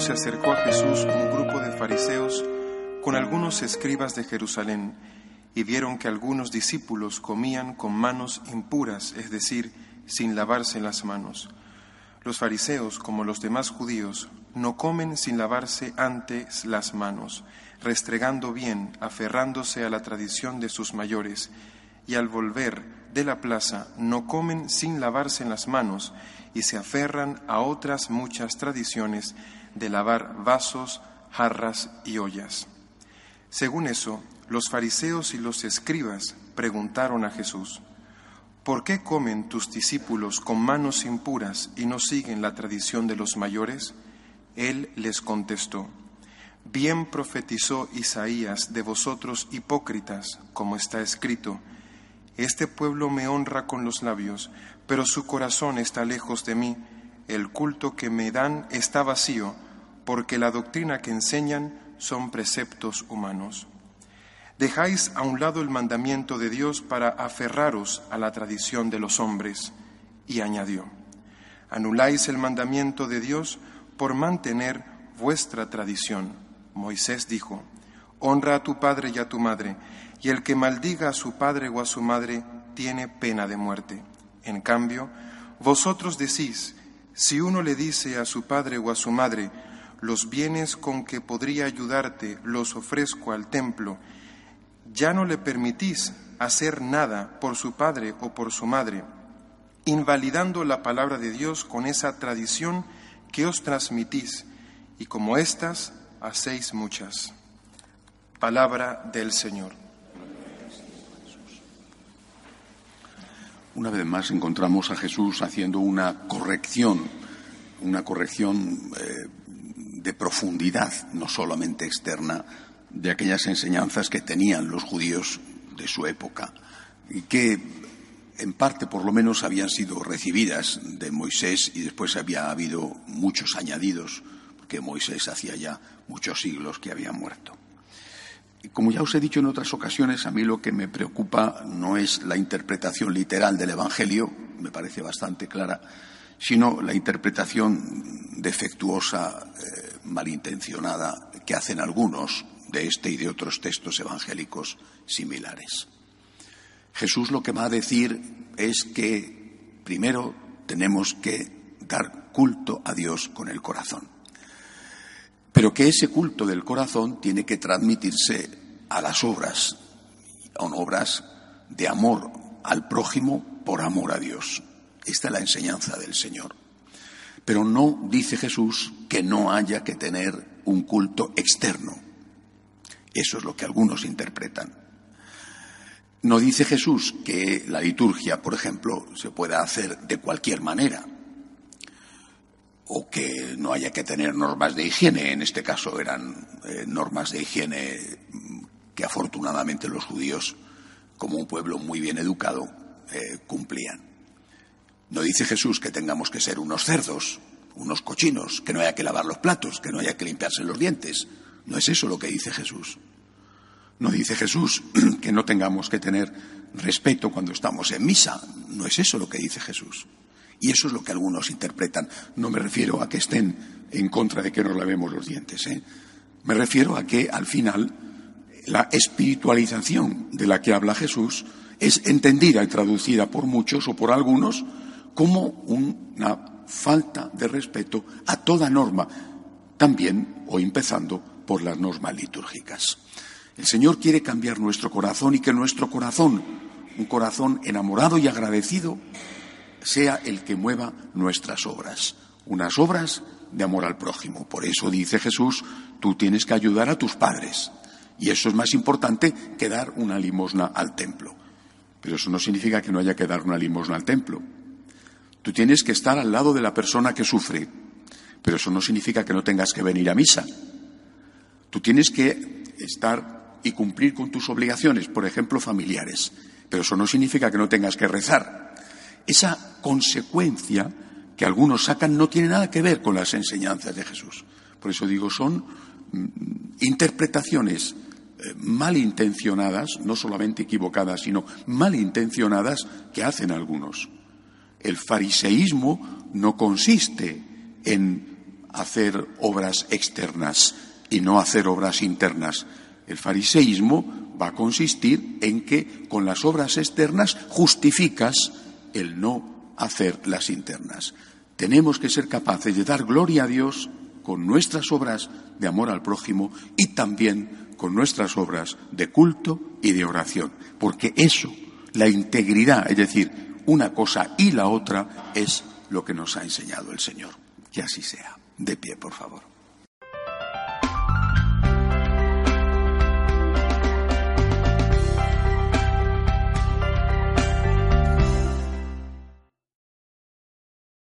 se acercó a Jesús un grupo de fariseos con algunos escribas de Jerusalén y vieron que algunos discípulos comían con manos impuras, es decir, sin lavarse las manos. Los fariseos, como los demás judíos, no comen sin lavarse antes las manos, restregando bien, aferrándose a la tradición de sus mayores, y al volver de la plaza no comen sin lavarse las manos y se aferran a otras muchas tradiciones de lavar vasos, jarras y ollas. Según eso, los fariseos y los escribas preguntaron a Jesús, ¿por qué comen tus discípulos con manos impuras y no siguen la tradición de los mayores? Él les contestó, Bien profetizó Isaías de vosotros hipócritas, como está escrito, Este pueblo me honra con los labios, pero su corazón está lejos de mí, el culto que me dan está vacío, porque la doctrina que enseñan son preceptos humanos. Dejáis a un lado el mandamiento de Dios para aferraros a la tradición de los hombres. Y añadió, anuláis el mandamiento de Dios por mantener vuestra tradición. Moisés dijo, honra a tu padre y a tu madre, y el que maldiga a su padre o a su madre tiene pena de muerte. En cambio, vosotros decís, si uno le dice a su padre o a su madre, los bienes con que podría ayudarte los ofrezco al templo, ya no le permitís hacer nada por su padre o por su madre, invalidando la palabra de Dios con esa tradición que os transmitís, y como éstas hacéis muchas. Palabra del Señor. Una vez más encontramos a Jesús haciendo una corrección, una corrección eh, de profundidad, no solamente externa, de aquellas enseñanzas que tenían los judíos de su época y que en parte por lo menos habían sido recibidas de Moisés y después había habido muchos añadidos, porque Moisés hacía ya muchos siglos que había muerto. Y como ya os he dicho en otras ocasiones, a mí lo que me preocupa no es la interpretación literal del Evangelio, me parece bastante clara, sino la interpretación defectuosa, eh, malintencionada, que hacen algunos de este y de otros textos evangélicos similares. Jesús lo que va a decir es que primero tenemos que dar culto a Dios con el corazón, pero que ese culto del corazón tiene que transmitirse a las obras, a obras de amor al prójimo por amor a Dios. Esta es la enseñanza del Señor. Pero no dice Jesús que no haya que tener un culto externo, eso es lo que algunos interpretan. No dice Jesús que la liturgia, por ejemplo, se pueda hacer de cualquier manera o que no haya que tener normas de higiene. En este caso eran eh, normas de higiene que afortunadamente los judíos, como un pueblo muy bien educado, eh, cumplían. No dice Jesús que tengamos que ser unos cerdos, unos cochinos, que no haya que lavar los platos, que no haya que limpiarse los dientes, no es eso lo que dice Jesús. No dice Jesús que no tengamos que tener respeto cuando estamos en misa. No es eso lo que dice Jesús. Y eso es lo que algunos interpretan. No me refiero a que estén en contra de que nos lavemos los dientes. ¿eh? Me refiero a que al final la espiritualización de la que habla Jesús es entendida y traducida por muchos o por algunos como una falta de respeto a toda norma, también o empezando por las normas litúrgicas. El Señor quiere cambiar nuestro corazón y que nuestro corazón, un corazón enamorado y agradecido, sea el que mueva nuestras obras, unas obras de amor al prójimo. Por eso dice Jesús, tú tienes que ayudar a tus padres. Y eso es más importante que dar una limosna al templo. Pero eso no significa que no haya que dar una limosna al templo. Tú tienes que estar al lado de la persona que sufre. Pero eso no significa que no tengas que venir a misa. Tú tienes que estar y cumplir con tus obligaciones, por ejemplo, familiares. Pero eso no significa que no tengas que rezar. Esa consecuencia que algunos sacan no tiene nada que ver con las enseñanzas de Jesús. Por eso digo, son mm, interpretaciones eh, malintencionadas, no solamente equivocadas, sino malintencionadas que hacen algunos. El fariseísmo no consiste en hacer obras externas y no hacer obras internas. El fariseísmo va a consistir en que con las obras externas justificas el no hacer las internas. Tenemos que ser capaces de dar gloria a Dios con nuestras obras de amor al prójimo y también con nuestras obras de culto y de oración, porque eso, la integridad, es decir, una cosa y la otra, es lo que nos ha enseñado el Señor. Que así sea. De pie, por favor.